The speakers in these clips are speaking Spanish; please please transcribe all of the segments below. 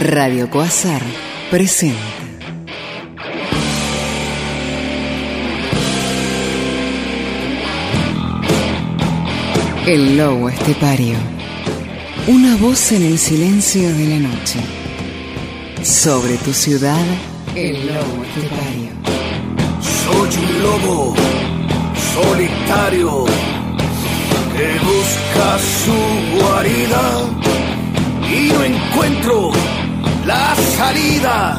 Radio Coazar presenta. El lobo estepario. Una voz en el silencio de la noche. Sobre tu ciudad, el lobo estepario. Soy un lobo solitario que busca su guarida y no encuentro la salida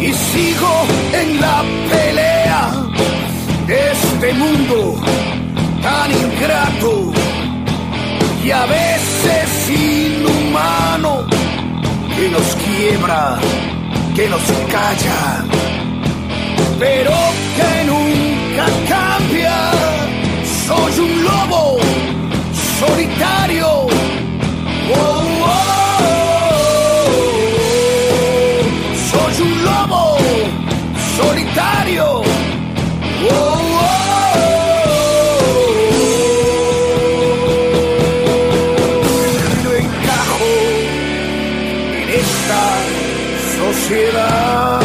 y sigo en la pelea de este mundo tan ingrato y a veces inhumano que nos quiebra, que nos calla, pero que nunca cambia. Soy un lobo solitario. Solitario. Oh, no encajo en esta sociedad.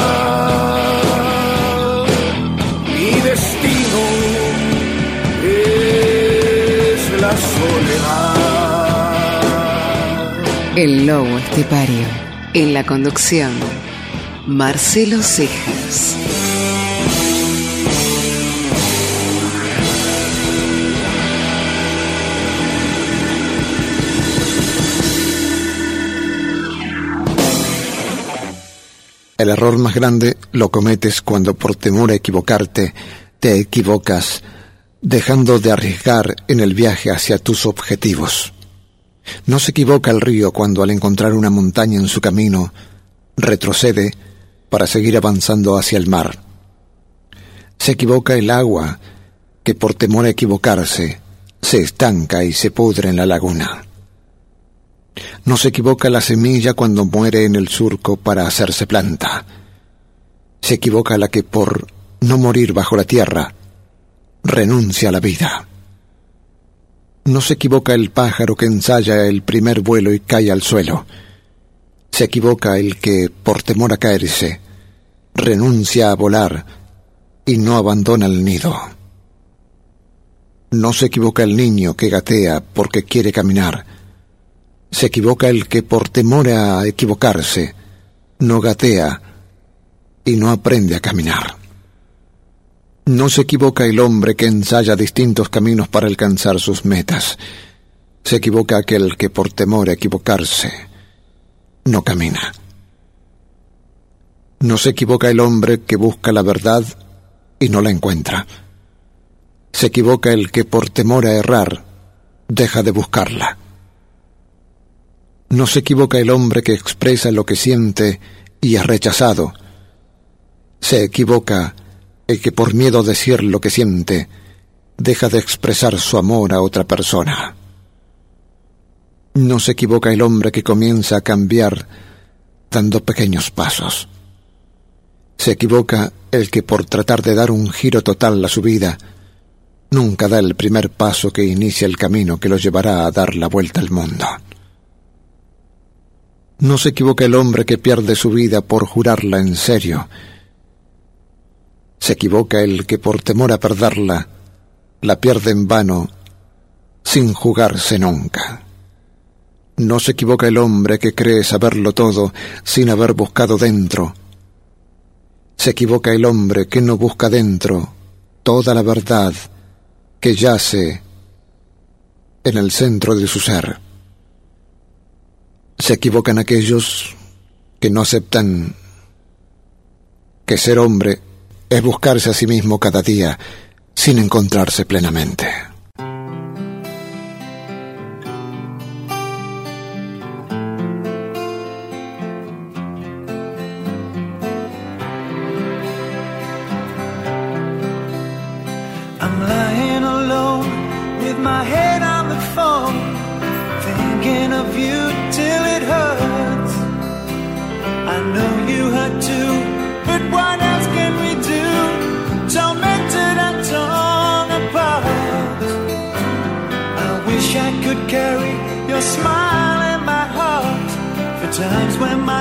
Mi destino es la soledad. El lobo estepario. En la conducción, Marcelo Cejas. El error más grande lo cometes cuando por temor a equivocarte te equivocas, dejando de arriesgar en el viaje hacia tus objetivos. No se equivoca el río cuando al encontrar una montaña en su camino retrocede para seguir avanzando hacia el mar. Se equivoca el agua que por temor a equivocarse se estanca y se pudre en la laguna. No se equivoca la semilla cuando muere en el surco para hacerse planta. Se equivoca la que por no morir bajo la tierra renuncia a la vida. No se equivoca el pájaro que ensaya el primer vuelo y cae al suelo. Se equivoca el que, por temor a caerse, renuncia a volar y no abandona el nido. No se equivoca el niño que gatea porque quiere caminar. Se equivoca el que por temor a equivocarse no gatea y no aprende a caminar. No se equivoca el hombre que ensaya distintos caminos para alcanzar sus metas. Se equivoca aquel que por temor a equivocarse no camina. No se equivoca el hombre que busca la verdad y no la encuentra. Se equivoca el que por temor a errar deja de buscarla. No se equivoca el hombre que expresa lo que siente y es rechazado. Se equivoca el que por miedo a decir lo que siente deja de expresar su amor a otra persona. No se equivoca el hombre que comienza a cambiar dando pequeños pasos. Se equivoca el que por tratar de dar un giro total a su vida nunca da el primer paso que inicia el camino que lo llevará a dar la vuelta al mundo. No se equivoca el hombre que pierde su vida por jurarla en serio. Se equivoca el que por temor a perderla la pierde en vano sin jugarse nunca. No se equivoca el hombre que cree saberlo todo sin haber buscado dentro. Se equivoca el hombre que no busca dentro toda la verdad que yace en el centro de su ser. Se equivocan aquellos que no aceptan que ser hombre es buscarse a sí mismo cada día sin encontrarse plenamente. Times when my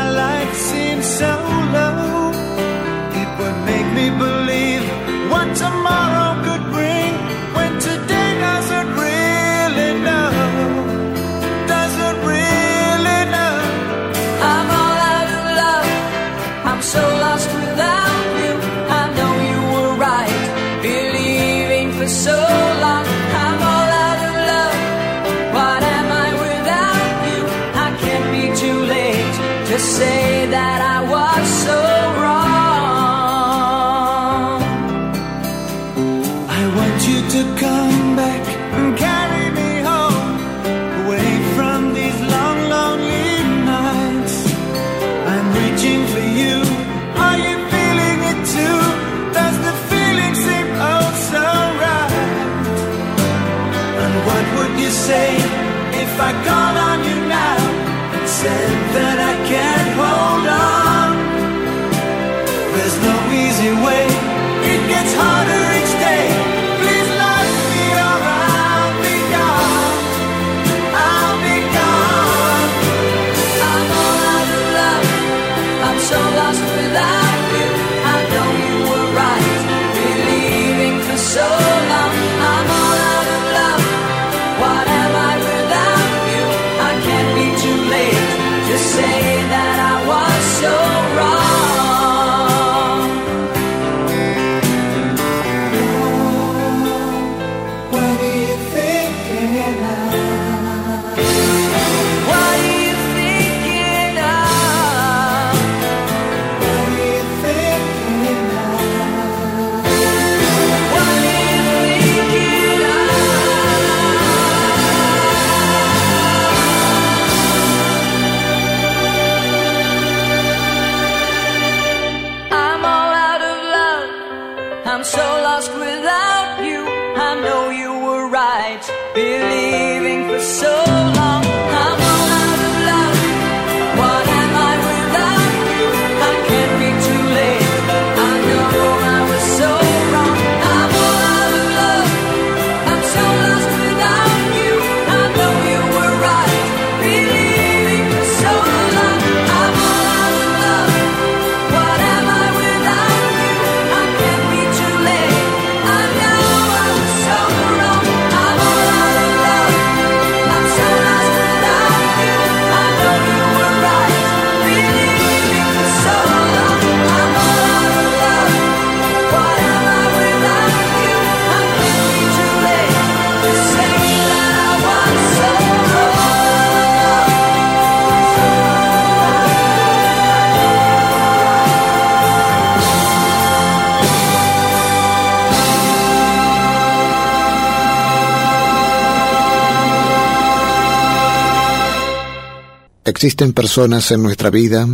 Existen personas en nuestra vida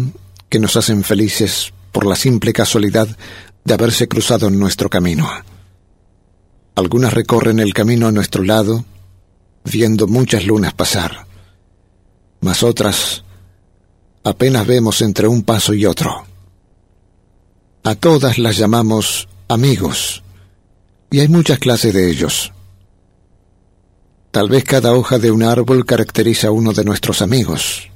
que nos hacen felices por la simple casualidad de haberse cruzado en nuestro camino. Algunas recorren el camino a nuestro lado, viendo muchas lunas pasar, mas otras apenas vemos entre un paso y otro. A todas las llamamos amigos, y hay muchas clases de ellos. Tal vez cada hoja de un árbol caracteriza a uno de nuestros amigos.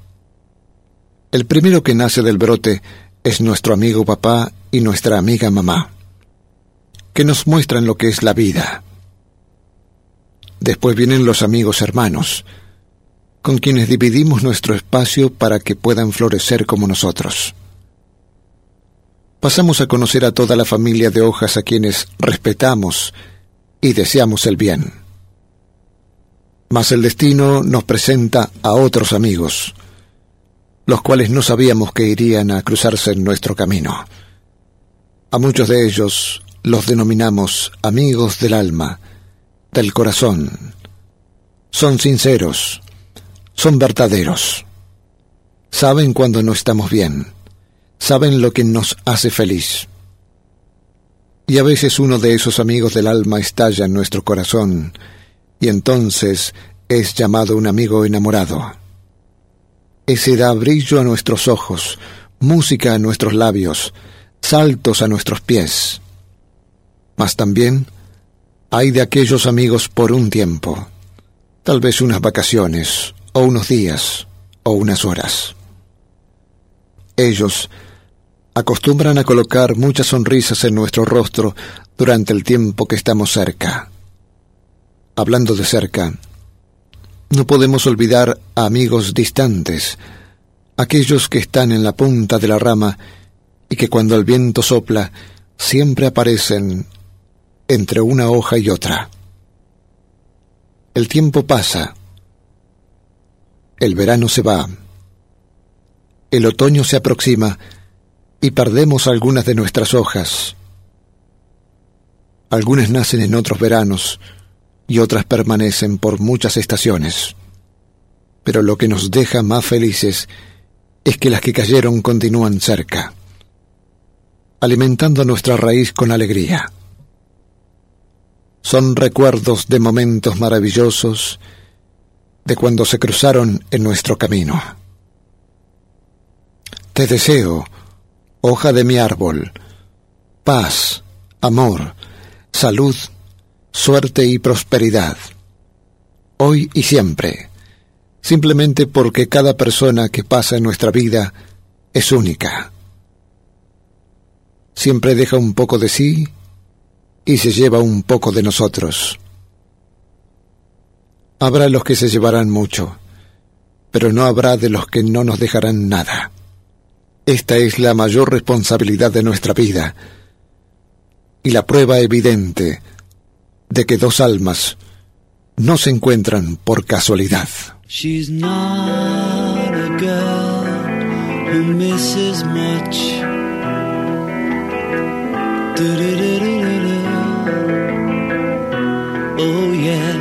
El primero que nace del brote es nuestro amigo papá y nuestra amiga mamá, que nos muestran lo que es la vida. Después vienen los amigos hermanos, con quienes dividimos nuestro espacio para que puedan florecer como nosotros. Pasamos a conocer a toda la familia de hojas a quienes respetamos y deseamos el bien. Mas el destino nos presenta a otros amigos, los cuales no sabíamos que irían a cruzarse en nuestro camino. A muchos de ellos los denominamos amigos del alma, del corazón. Son sinceros, son verdaderos. Saben cuando no estamos bien, saben lo que nos hace feliz. Y a veces uno de esos amigos del alma estalla en nuestro corazón, y entonces es llamado un amigo enamorado. Ese da brillo a nuestros ojos, música a nuestros labios, saltos a nuestros pies. Mas también hay de aquellos amigos por un tiempo, tal vez unas vacaciones, o unos días, o unas horas. Ellos acostumbran a colocar muchas sonrisas en nuestro rostro durante el tiempo que estamos cerca. Hablando de cerca, no podemos olvidar a amigos distantes, aquellos que están en la punta de la rama y que cuando el viento sopla siempre aparecen entre una hoja y otra. El tiempo pasa, el verano se va, el otoño se aproxima y perdemos algunas de nuestras hojas. Algunas nacen en otros veranos y otras permanecen por muchas estaciones. Pero lo que nos deja más felices es que las que cayeron continúan cerca, alimentando nuestra raíz con alegría. Son recuerdos de momentos maravillosos de cuando se cruzaron en nuestro camino. Te deseo, hoja de mi árbol, paz, amor, salud, suerte y prosperidad, hoy y siempre, simplemente porque cada persona que pasa en nuestra vida es única. Siempre deja un poco de sí y se lleva un poco de nosotros. Habrá los que se llevarán mucho, pero no habrá de los que no nos dejarán nada. Esta es la mayor responsabilidad de nuestra vida y la prueba evidente de que dos almas no se encuentran por casualidad. She's not a girl who misses much. Oh yeah.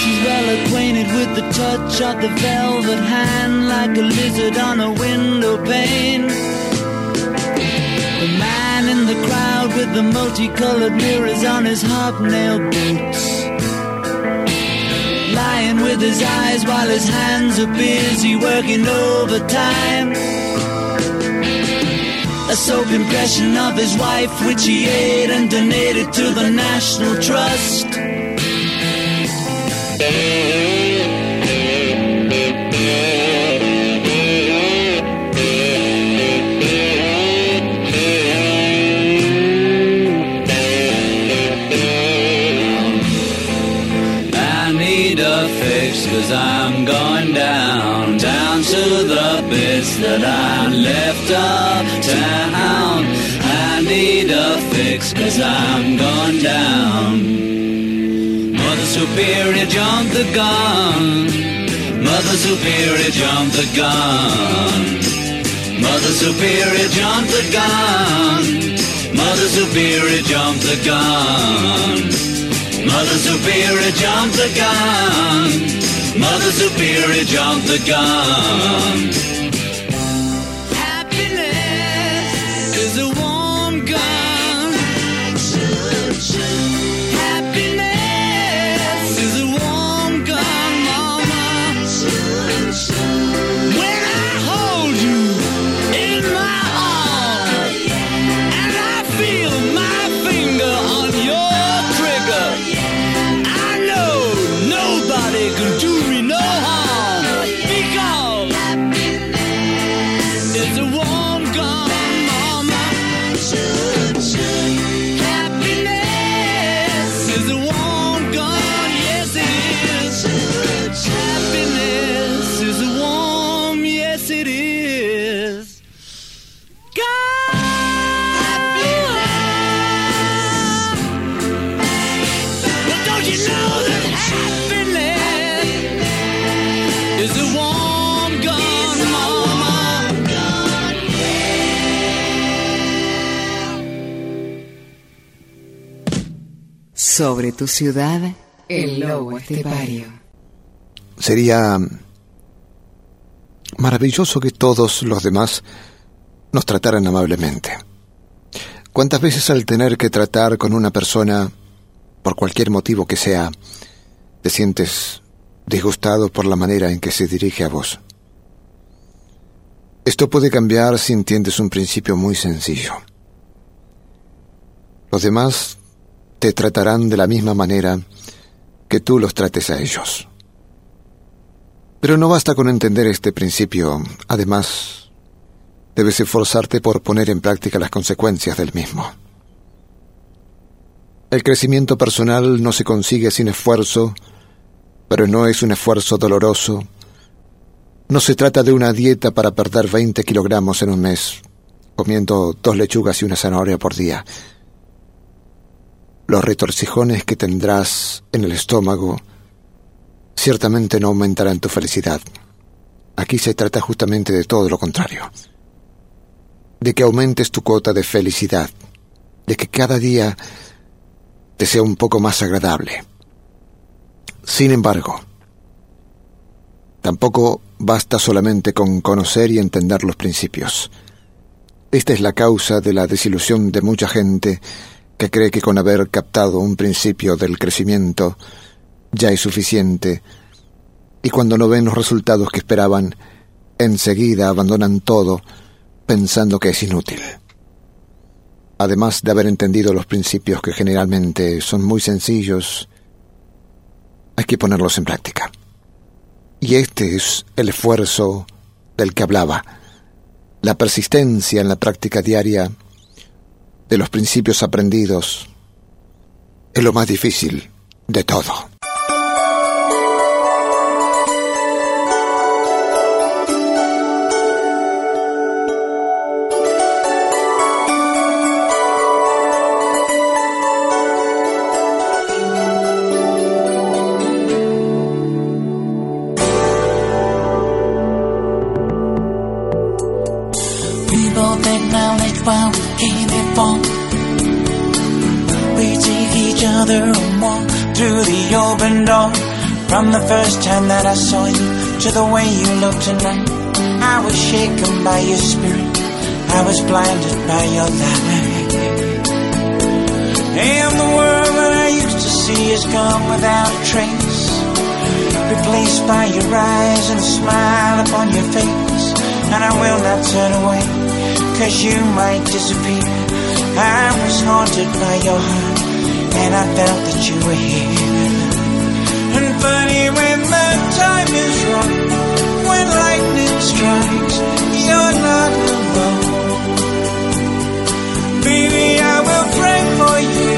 She's well acquainted with the touch of the velvet hand like a lizard on a window pane. The man in the crowd with the multicolored mirrors on his hobnail boots. Lying with his eyes while his hands are busy working overtime. A soap impression of his wife, which he ate and donated to the National Trust. Cause I'm going down. Mother Superior jumped the gun. Mother Superior jumped the gun. Mother Superior jumped the gun. Mother Superior jumped the gun. Mother Superior jumped the gun. Mother Superior jumped the gun. Sobre tu ciudad, el lobo estepario. Sería maravilloso que todos los demás nos trataran amablemente. ¿Cuántas veces al tener que tratar con una persona, por cualquier motivo que sea, te sientes disgustado por la manera en que se dirige a vos? Esto puede cambiar si entiendes un principio muy sencillo. Los demás te tratarán de la misma manera que tú los trates a ellos. Pero no basta con entender este principio. Además, debes esforzarte por poner en práctica las consecuencias del mismo. El crecimiento personal no se consigue sin esfuerzo, pero no es un esfuerzo doloroso. No se trata de una dieta para perder 20 kilogramos en un mes, comiendo dos lechugas y una zanahoria por día. Los retorcijones que tendrás en el estómago ciertamente no aumentarán tu felicidad. Aquí se trata justamente de todo lo contrario. De que aumentes tu cuota de felicidad, de que cada día te sea un poco más agradable. Sin embargo, tampoco basta solamente con conocer y entender los principios. Esta es la causa de la desilusión de mucha gente que cree que con haber captado un principio del crecimiento ya es suficiente. Y cuando no ven los resultados que esperaban, enseguida abandonan todo pensando que es inútil. Además de haber entendido los principios que generalmente son muy sencillos, hay que ponerlos en práctica. Y este es el esfuerzo del que hablaba, la persistencia en la práctica diaria de los principios aprendidos es lo más difícil de todo. From the first time that I saw you to the way you look tonight, I was shaken by your spirit. I was blinded by your light. And the world that I used to see is gone without a trace, replaced by your eyes and a smile upon your face. And I will not turn away, cause you might disappear. I was haunted by your heart, and I felt that you were here And funny when the time is wrong. When lightning strikes, you're not alone. Baby, I will pray for you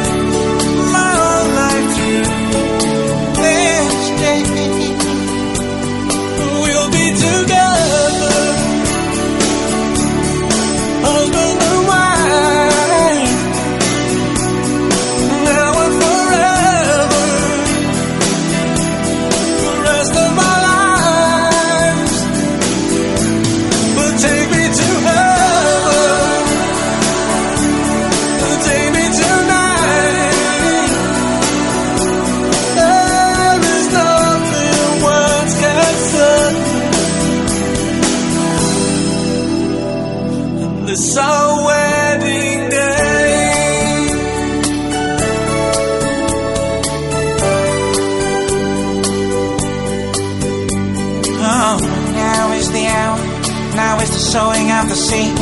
sowing out the seed.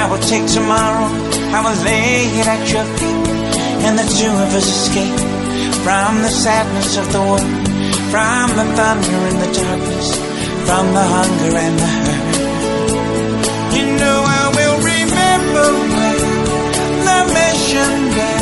I will take tomorrow, I will lay it at your feet, and the two of us escape from the sadness of the world, from the thunder and the darkness, from the hunger and the hurt. You know I will remember when the mission bell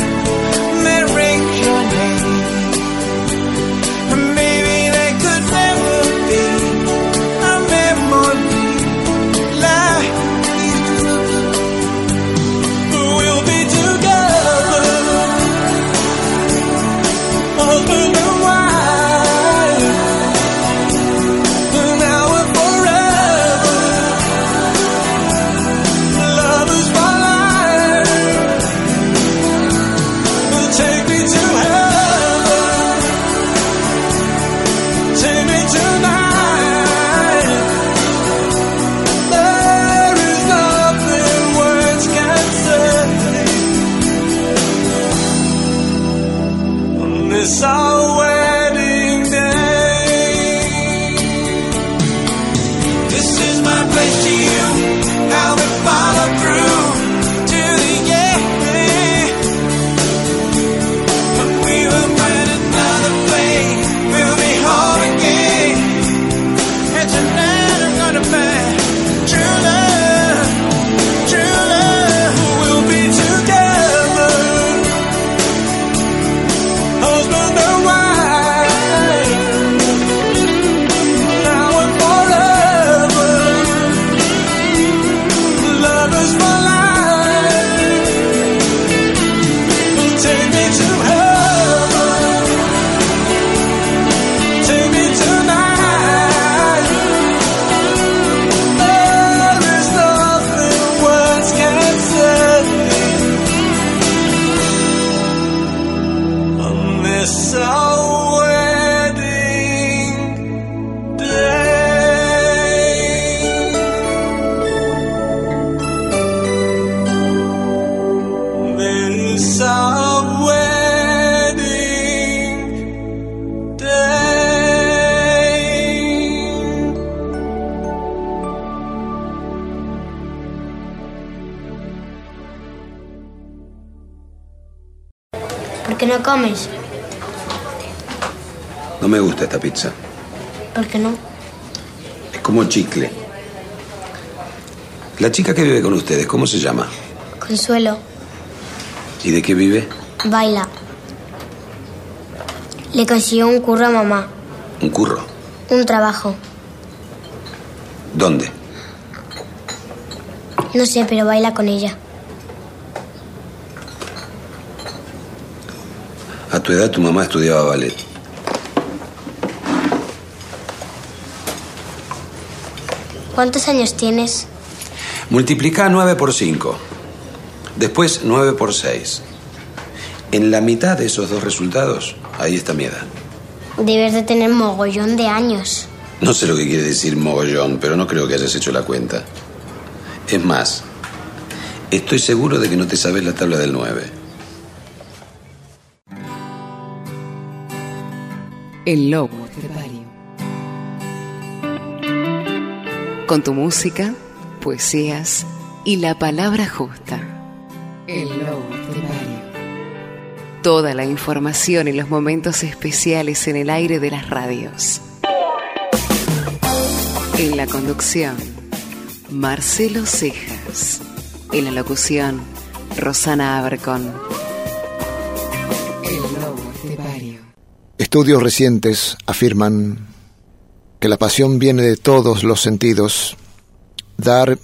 chicle. La chica que vive con ustedes, ¿cómo se llama? Consuelo, ¿Y de qué vive? baila. Le consiguió un curro a mamá, Un curro. un trabajo. ¿Dónde? No sé, pero baila con ella. A tu edad tu mamá estudiaba ballet. ¿Cuántos años tienes? Multiplica 9 por 5. Después 9 por 6. En la mitad de esos dos resultados, ahí está mi edad. Debes de tener mogollón de años. No sé lo que quiere decir mogollón, pero no creo que hayas hecho la cuenta. Es más, estoy seguro de que no te sabes la tabla del 9. El lobo estepario. Con tu música, poesías y la palabra justa. El lobo estepario. Toda la información y los momentos especiales en el aire de las radios. En la conducción, Marcelo Cejas. En la locución, Rosana Abercon. El lobo estepario. Estudios recientes afirman que la pasión viene de todos los sentidos. Dar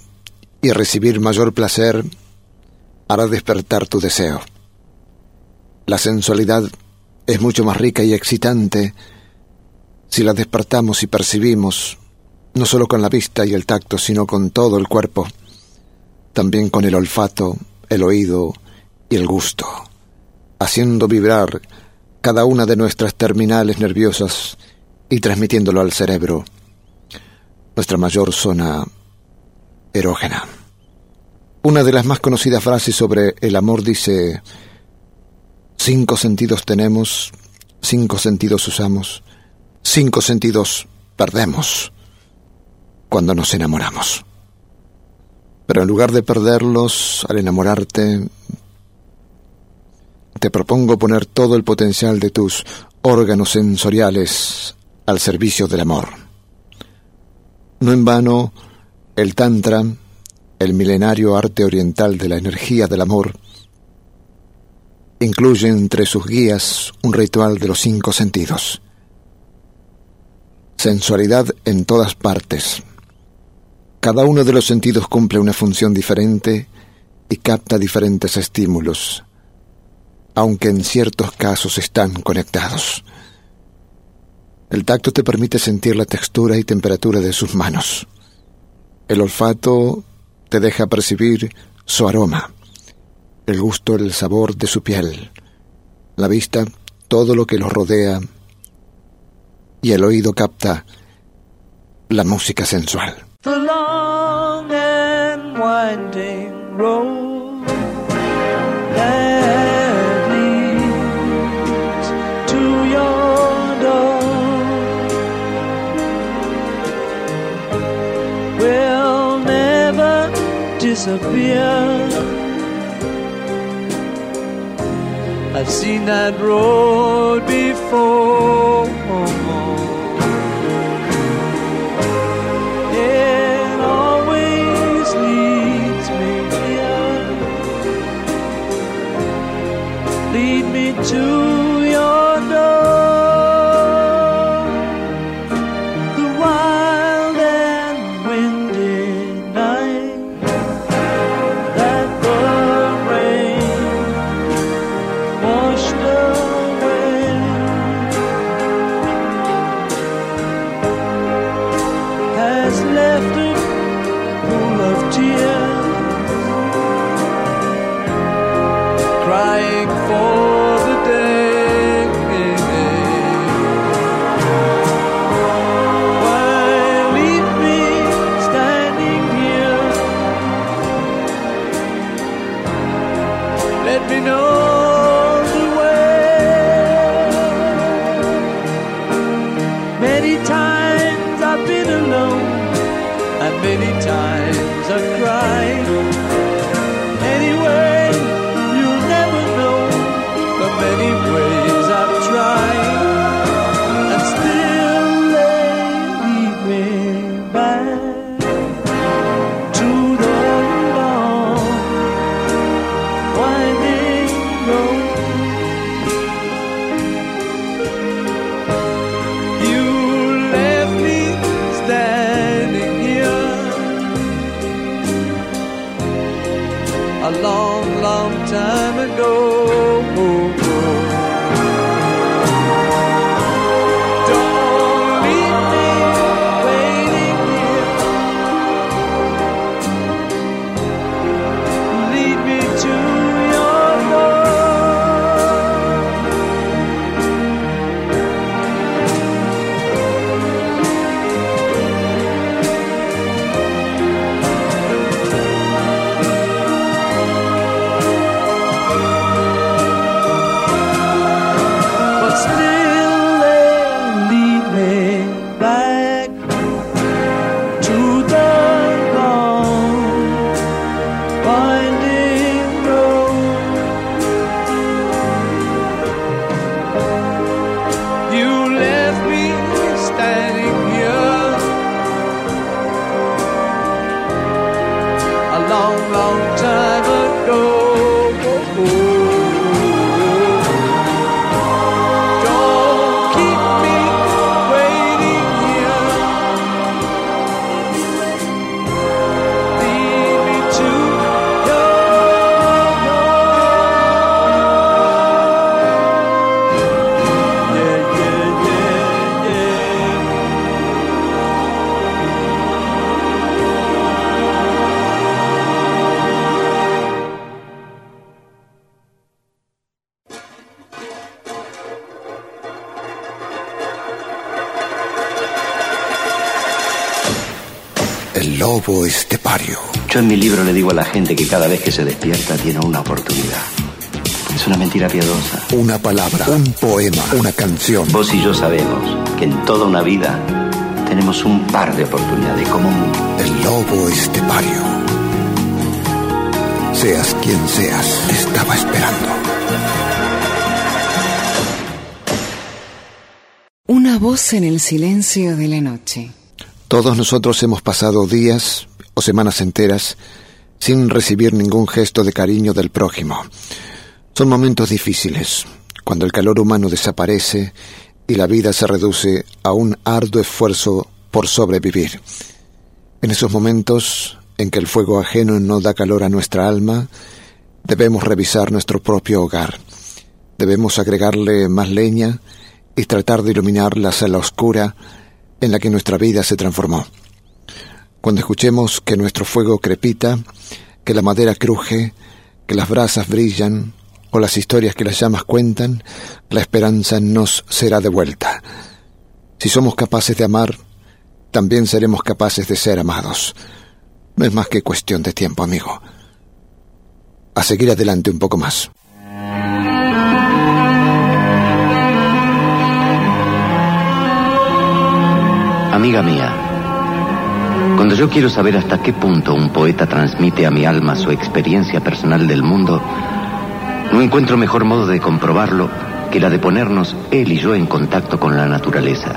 y recibir mayor placer hará despertar tu deseo. La sensualidad es mucho más rica y excitante si la despertamos y percibimos, no solo con la vista y el tacto, sino con todo el cuerpo, también con el olfato, el oído y el gusto, haciendo vibrar cada una de nuestras terminales nerviosas y transmitiéndolo al cerebro, nuestra mayor zona erógena. Una de las más conocidas frases sobre el amor dice, cinco sentidos tenemos, cinco sentidos usamos, cinco sentidos perdemos cuando nos enamoramos. Pero en lugar de perderlos al enamorarte, te propongo poner todo el potencial de tus órganos sensoriales al servicio del amor. No en vano, el Tantra, el milenario arte oriental de la energía del amor, incluye entre sus guías un ritual de los cinco sentidos. Sensualidad en todas partes. Cada uno de los sentidos cumple una función diferente y capta diferentes estímulos aunque en ciertos casos están conectados. El tacto te permite sentir la textura y temperatura de sus manos. El olfato te deja percibir su aroma, el gusto, el sabor de su piel, la vista, todo lo que los rodea, y el oído capta la música sensual. Disappear. I've seen that road before. It always leads me. Lead me to Estepario. Yo en mi libro le digo a la gente que cada vez que se despierta tiene una oportunidad. Es una mentira piadosa. Una palabra, un poema, una canción. Vos y yo sabemos que en toda una vida tenemos un par de oportunidades como un... El lobo estepario. Seas quien seas, te estaba esperando. Una voz en el silencio de la noche. Todos nosotros hemos pasado días o semanas enteras sin recibir ningún gesto de cariño del prójimo. Son momentos difíciles, cuando el calor humano desaparece y la vida se reduce a un arduo esfuerzo por sobrevivir. En esos momentos en que el fuego ajeno no da calor a nuestra alma, debemos revisar nuestro propio hogar. Debemos agregarle más leña y tratar de iluminar la sala oscura en la que nuestra vida se transformó. Cuando escuchemos que nuestro fuego crepita, que la madera cruje, que las brasas brillan o las historias que las llamas cuentan, la esperanza nos será devuelta. Si somos capaces de amar, también seremos capaces de ser amados. No es más que cuestión de tiempo, amigo. A seguir adelante un poco más. Amiga mía, cuando yo quiero saber hasta qué punto un poeta transmite a mi alma su experiencia personal del mundo, no encuentro mejor modo de comprobarlo que la de ponernos él y yo en contacto con la naturaleza.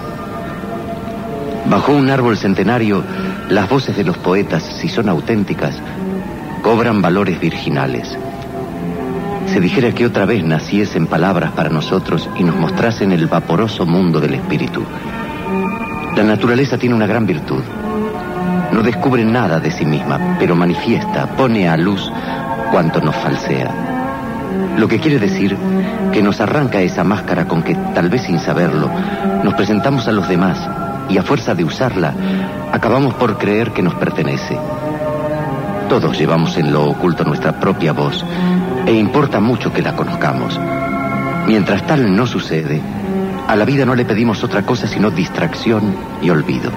Bajo un árbol centenario, las voces de los poetas, si son auténticas, cobran valores virginales. Se dijera que otra vez naciesen palabras para nosotros y nos mostrasen el vaporoso mundo del espíritu. La naturaleza tiene una gran virtud. No descubre nada de sí misma, pero manifiesta, pone a luz cuanto nos falsea. Lo que quiere decir que nos arranca esa máscara con que, tal vez sin saberlo, nos presentamos a los demás y a fuerza de usarla, acabamos por creer que nos pertenece. Todos llevamos en lo oculto nuestra propia voz e importa mucho que la conozcamos. Mientras tal no sucede, a la vida no le pedimos otra cosa sino distracción y olvido.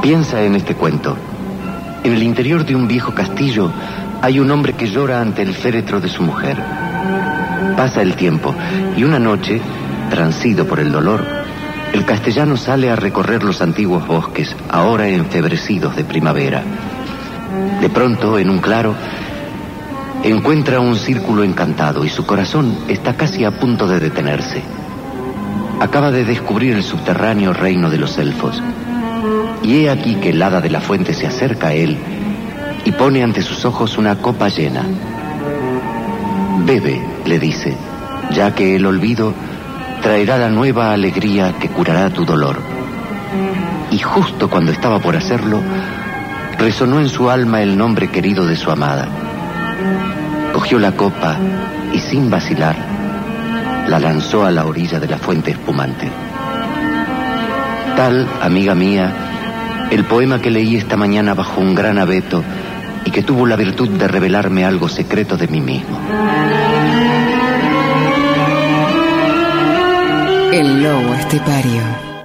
Piensa en este cuento. En el interior de un viejo castillo hay un hombre que llora ante el féretro de su mujer. Pasa el tiempo y una noche, transido por el dolor, el castellano sale a recorrer los antiguos bosques, ahora enfebrecidos de primavera. De pronto, en un claro, encuentra un círculo encantado y su corazón está casi a punto de detenerse. Acaba de descubrir el subterráneo reino de los elfos. Y he aquí que el hada de la fuente se acerca a él y pone ante sus ojos una copa llena. Bebe, le dice, ya que el olvido traerá la nueva alegría que curará tu dolor. Y justo cuando estaba por hacerlo, resonó en su alma el nombre querido de su amada. Cogió la copa y sin vacilar, la lanzó a la orilla de la fuente espumante. Tal, amiga mía, el poema que leí esta mañana bajo un gran abeto y que tuvo la virtud de revelarme algo secreto de mí mismo. El lobo estepario.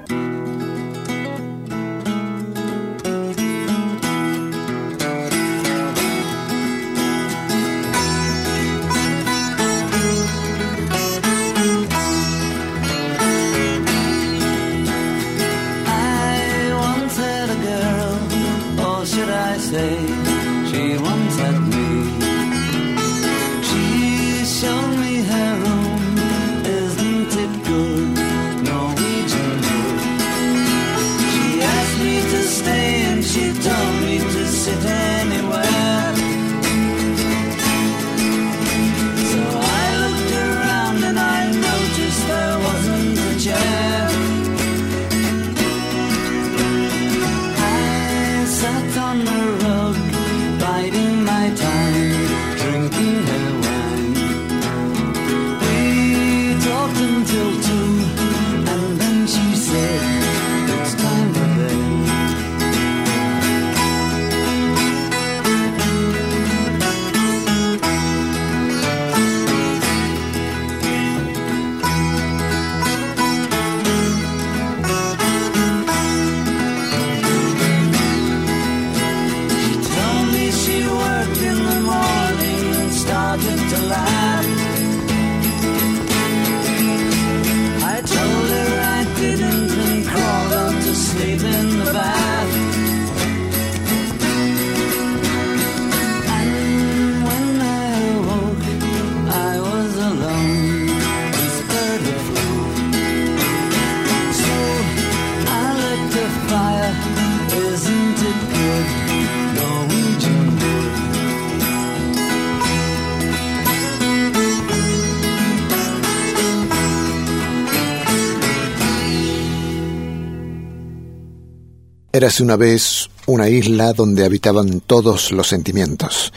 Érase una vez una isla donde habitaban todos los sentimientos.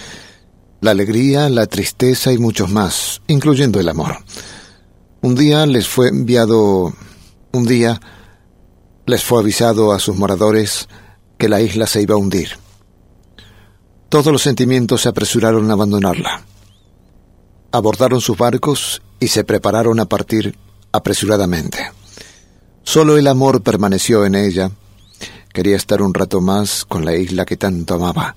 La alegría, la tristeza y muchos más, incluyendo el amor. Un día les fue enviado... Un día les fue avisado a sus moradores que la isla se iba a hundir. Todos los sentimientos se apresuraron a abandonarla. Abordaron sus barcos y se prepararon a partir apresuradamente. Solo el amor permaneció en ella. Quería estar un rato más con la isla que tanto amaba,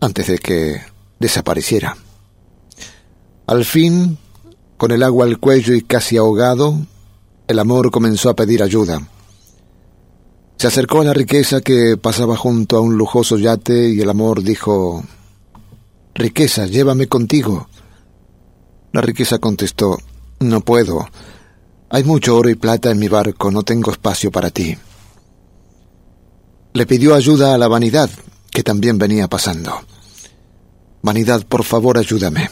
antes de que desapareciera. Al fin, con el agua al cuello y casi ahogado, el amor comenzó a pedir ayuda. Se acercó a la riqueza que pasaba junto a un lujoso yate y el amor dijo, Riqueza, llévame contigo. La riqueza contestó, No puedo. Hay mucho oro y plata en mi barco, no tengo espacio para ti. Le pidió ayuda a la vanidad, que también venía pasando. Vanidad, por favor, ayúdame.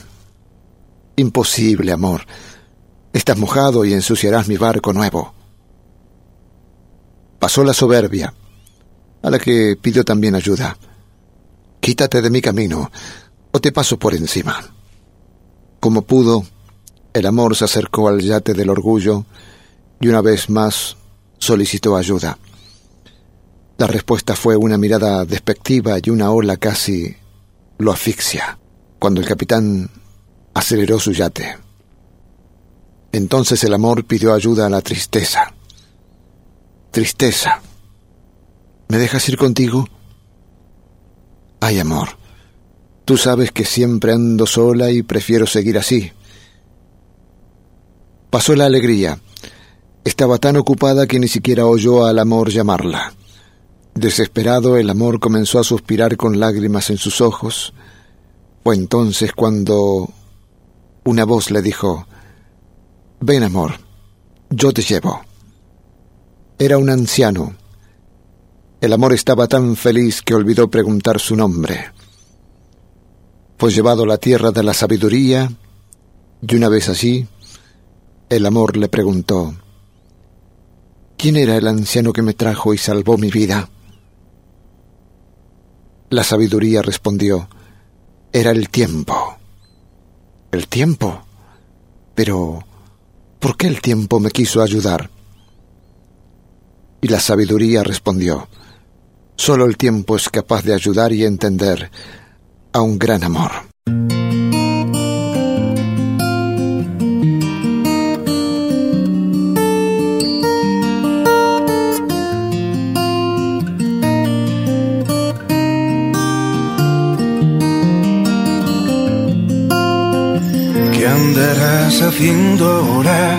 Imposible, amor. Estás mojado y ensuciarás mi barco nuevo. Pasó la soberbia, a la que pidió también ayuda. Quítate de mi camino, o te paso por encima. Como pudo, el amor se acercó al yate del orgullo y una vez más solicitó ayuda. La respuesta fue una mirada despectiva y una ola casi lo asfixia, cuando el capitán aceleró su yate. Entonces el amor pidió ayuda a la tristeza. Tristeza. ¿Me dejas ir contigo? Ay, amor, tú sabes que siempre ando sola y prefiero seguir así. Pasó la alegría. Estaba tan ocupada que ni siquiera oyó al amor llamarla. Desesperado, el amor comenzó a suspirar con lágrimas en sus ojos. Fue entonces cuando una voz le dijo, Ven, amor, yo te llevo. Era un anciano. El amor estaba tan feliz que olvidó preguntar su nombre. Fue llevado a la tierra de la sabiduría y una vez allí, el amor le preguntó, ¿quién era el anciano que me trajo y salvó mi vida? La sabiduría respondió, era el tiempo. ¿El tiempo? Pero, ¿por qué el tiempo me quiso ayudar? Y la sabiduría respondió, solo el tiempo es capaz de ayudar y entender a un gran amor. Andarás haciendo ahora?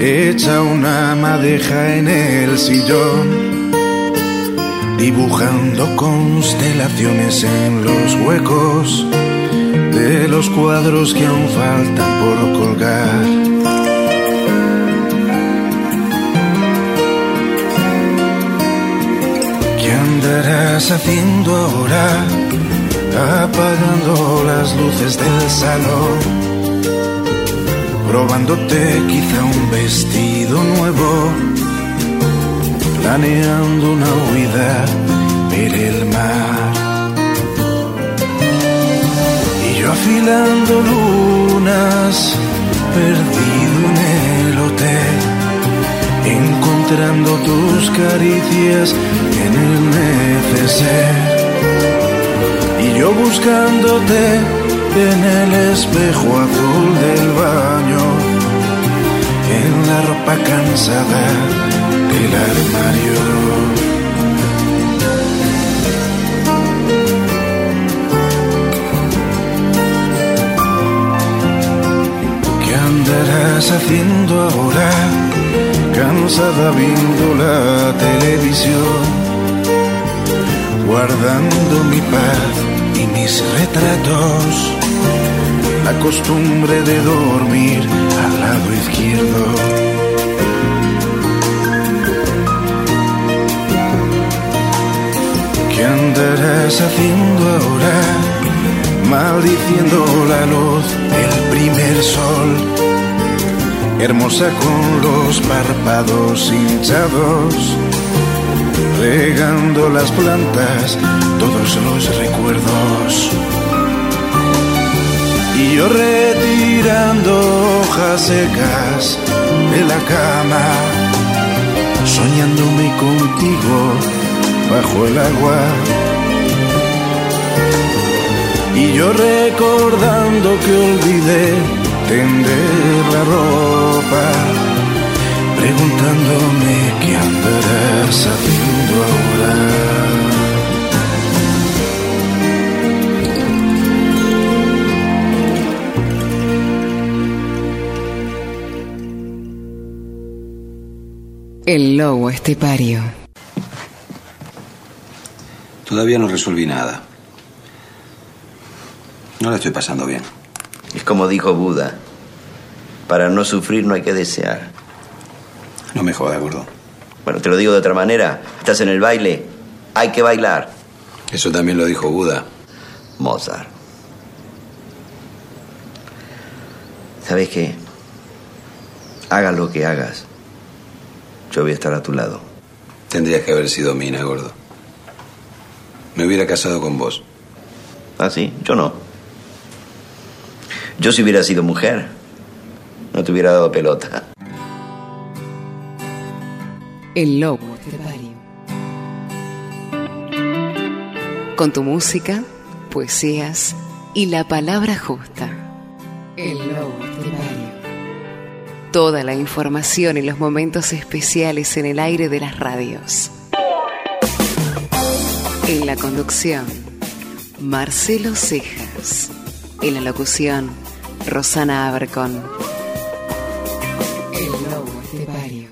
Echa una madeja en el sillón, dibujando constelaciones en los huecos de los cuadros que aún faltan por colgar. ¿Qué andarás haciendo ahora? Apagando las luces del salón probándote quizá un vestido nuevo, planeando una huida ver el mar. Y yo afilando lunas, perdido en el hotel, encontrando tus caricias en el neceser. Y yo buscándote en el espejo azul del baño, en la ropa cansada del armario. ¿Qué andarás haciendo ahora? Cansada viendo la televisión, guardando mi paz y mis retratos la costumbre de dormir al lado izquierdo. ¿Qué andarás haciendo ahora? Maldiciendo la luz del primer sol, hermosa con los párpados hinchados, regando las plantas, todos los recuerdos. Y yo retirando hojas secas de la cama, soñándome contigo bajo el agua. Y yo recordando que olvidé tender la ropa, preguntándome qué andarás haciendo ahora. El lobo estepario. Todavía no resolví nada. No la estoy pasando bien. Es como dijo Buda, para no sufrir no hay que desear. No me jodas, gordo. Bueno, te lo digo de otra manera. Estás en el baile, hay que bailar. Eso también lo dijo Buda. Mozart. ¿Sabes qué? Hagas lo que hagas. Yo voy a estar a tu lado. Tendrías que haber sido mina, gordo. Me hubiera casado con vos. ¿Ah, sí? Yo no. Yo si hubiera sido mujer, no te hubiera dado pelota. El lobo estepario. Con tu música, poesías y la palabra justa. El lobo. Toda la información y los momentos especiales en el aire de las radios. En la conducción, Marcelo Cejas. En la locución, Rosana Abercon. El lobo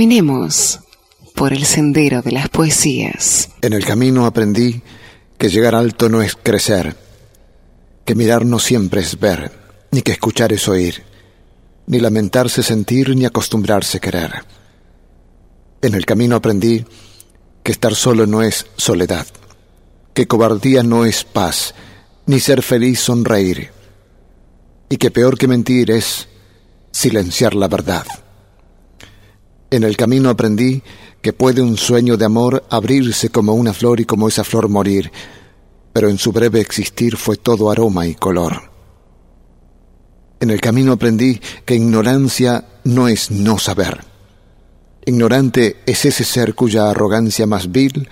Caminemos por el sendero de las poesías. En el camino aprendí que llegar alto no es crecer, que mirar no siempre es ver, ni que escuchar es oír, ni lamentarse sentir, ni acostumbrarse querer. En el camino aprendí que estar solo no es soledad, que cobardía no es paz, ni ser feliz sonreír, y que peor que mentir es silenciar la verdad. En el camino aprendí que puede un sueño de amor abrirse como una flor y como esa flor morir, pero en su breve existir fue todo aroma y color. En el camino aprendí que ignorancia no es no saber. Ignorante es ese ser cuya arrogancia más vil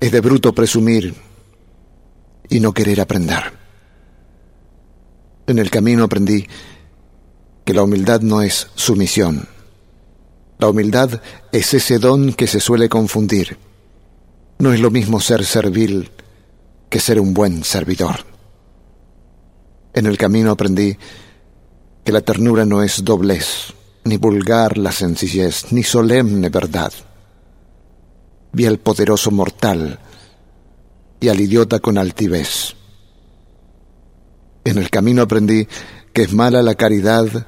es de bruto presumir y no querer aprender. En el camino aprendí que la humildad no es sumisión la humildad es ese don que se suele confundir. No es lo mismo ser servil que ser un buen servidor. En el camino aprendí que la ternura no es doblez, ni vulgar la sencillez, ni solemne verdad. Vi al poderoso mortal y al idiota con altivez. En el camino aprendí que es mala la caridad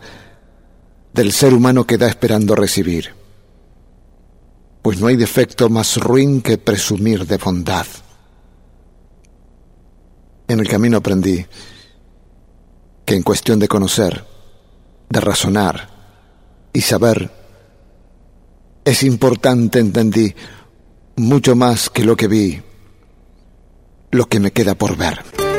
del ser humano que da esperando recibir. Pues no hay defecto más ruin que presumir de bondad. En el camino aprendí que en cuestión de conocer, de razonar y saber, es importante, entendí, mucho más que lo que vi, lo que me queda por ver.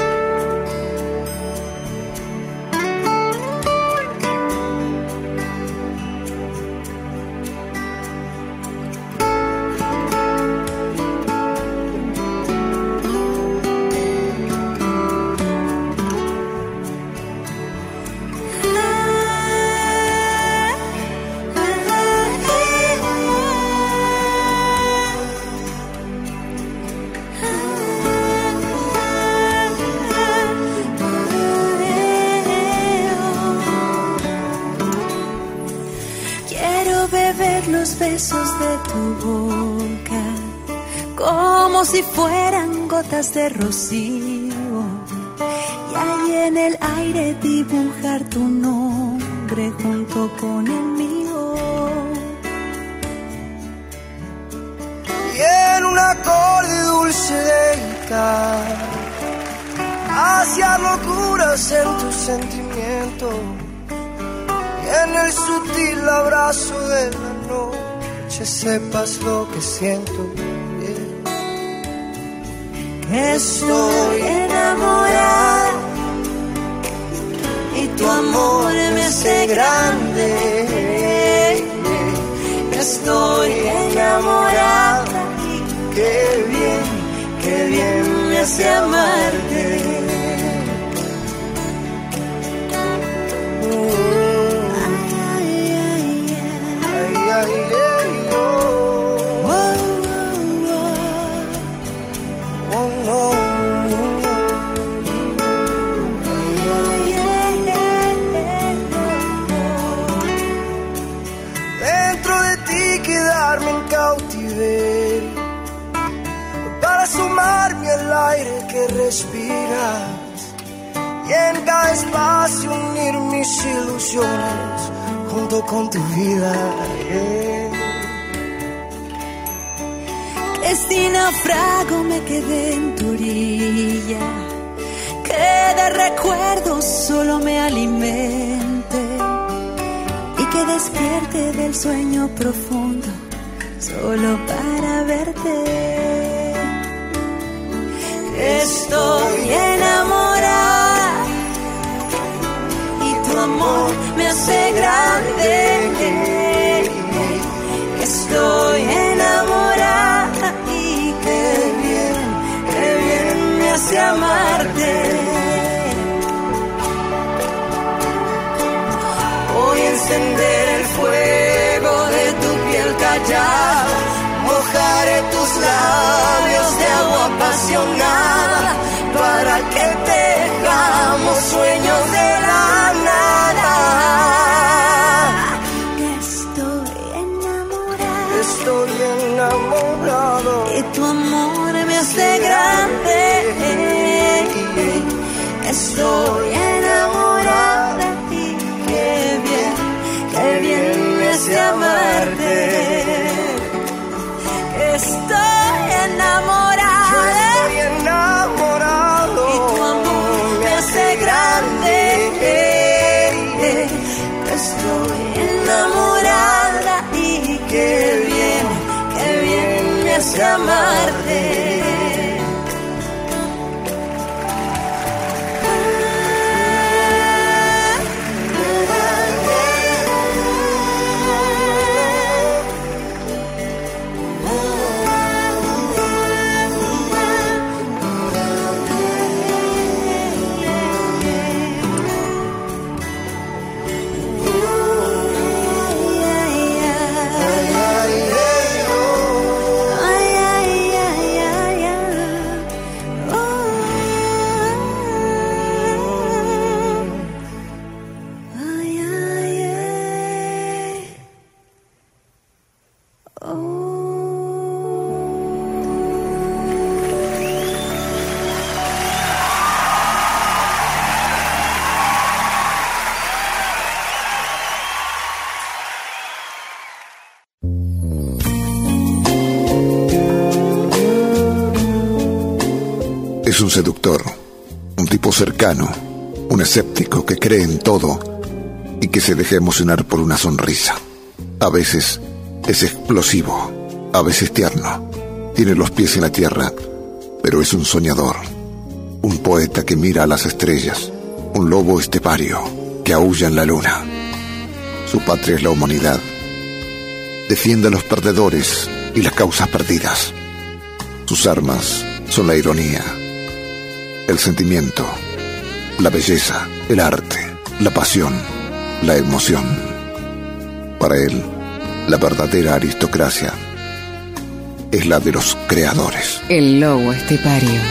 De rocío y ahí en el aire dibujar tu nombre junto con el mío. Y en un acorde dulce de hacia locuras en tu sentimiento y en el sutil abrazo de la noche sepas lo que siento Estoy enamorada y tu amor me hace grande. Estoy enamorada y qué bien, qué bien me hace amarte. Respiras y en cada espacio unir mis ilusiones junto con tu vida. Que si naufrago me quedé en tu orilla, que de recuerdos solo me alimente y que despierte del sueño profundo solo para verte. Estoy enamorada y tu amor me hace grande. Estoy enamorada y qué bien, qué bien me hace amarte. Voy a encender el fuego apasionada, para que tengamos sueños de la nada. Estoy enamorada, estoy enamorado, y tu amor me hace grande. Estoy seductor, un tipo cercano, un escéptico que cree en todo y que se deja emocionar por una sonrisa. A veces es explosivo, a veces tierno, tiene los pies en la tierra, pero es un soñador, un poeta que mira a las estrellas, un lobo estepario que aúlla en la luna. Su patria es la humanidad. Defiende a los perdedores y las causas perdidas. Sus armas son la ironía, el sentimiento, la belleza, el arte, la pasión, la emoción. Para él, la verdadera aristocracia es la de los creadores. El lobo estepario.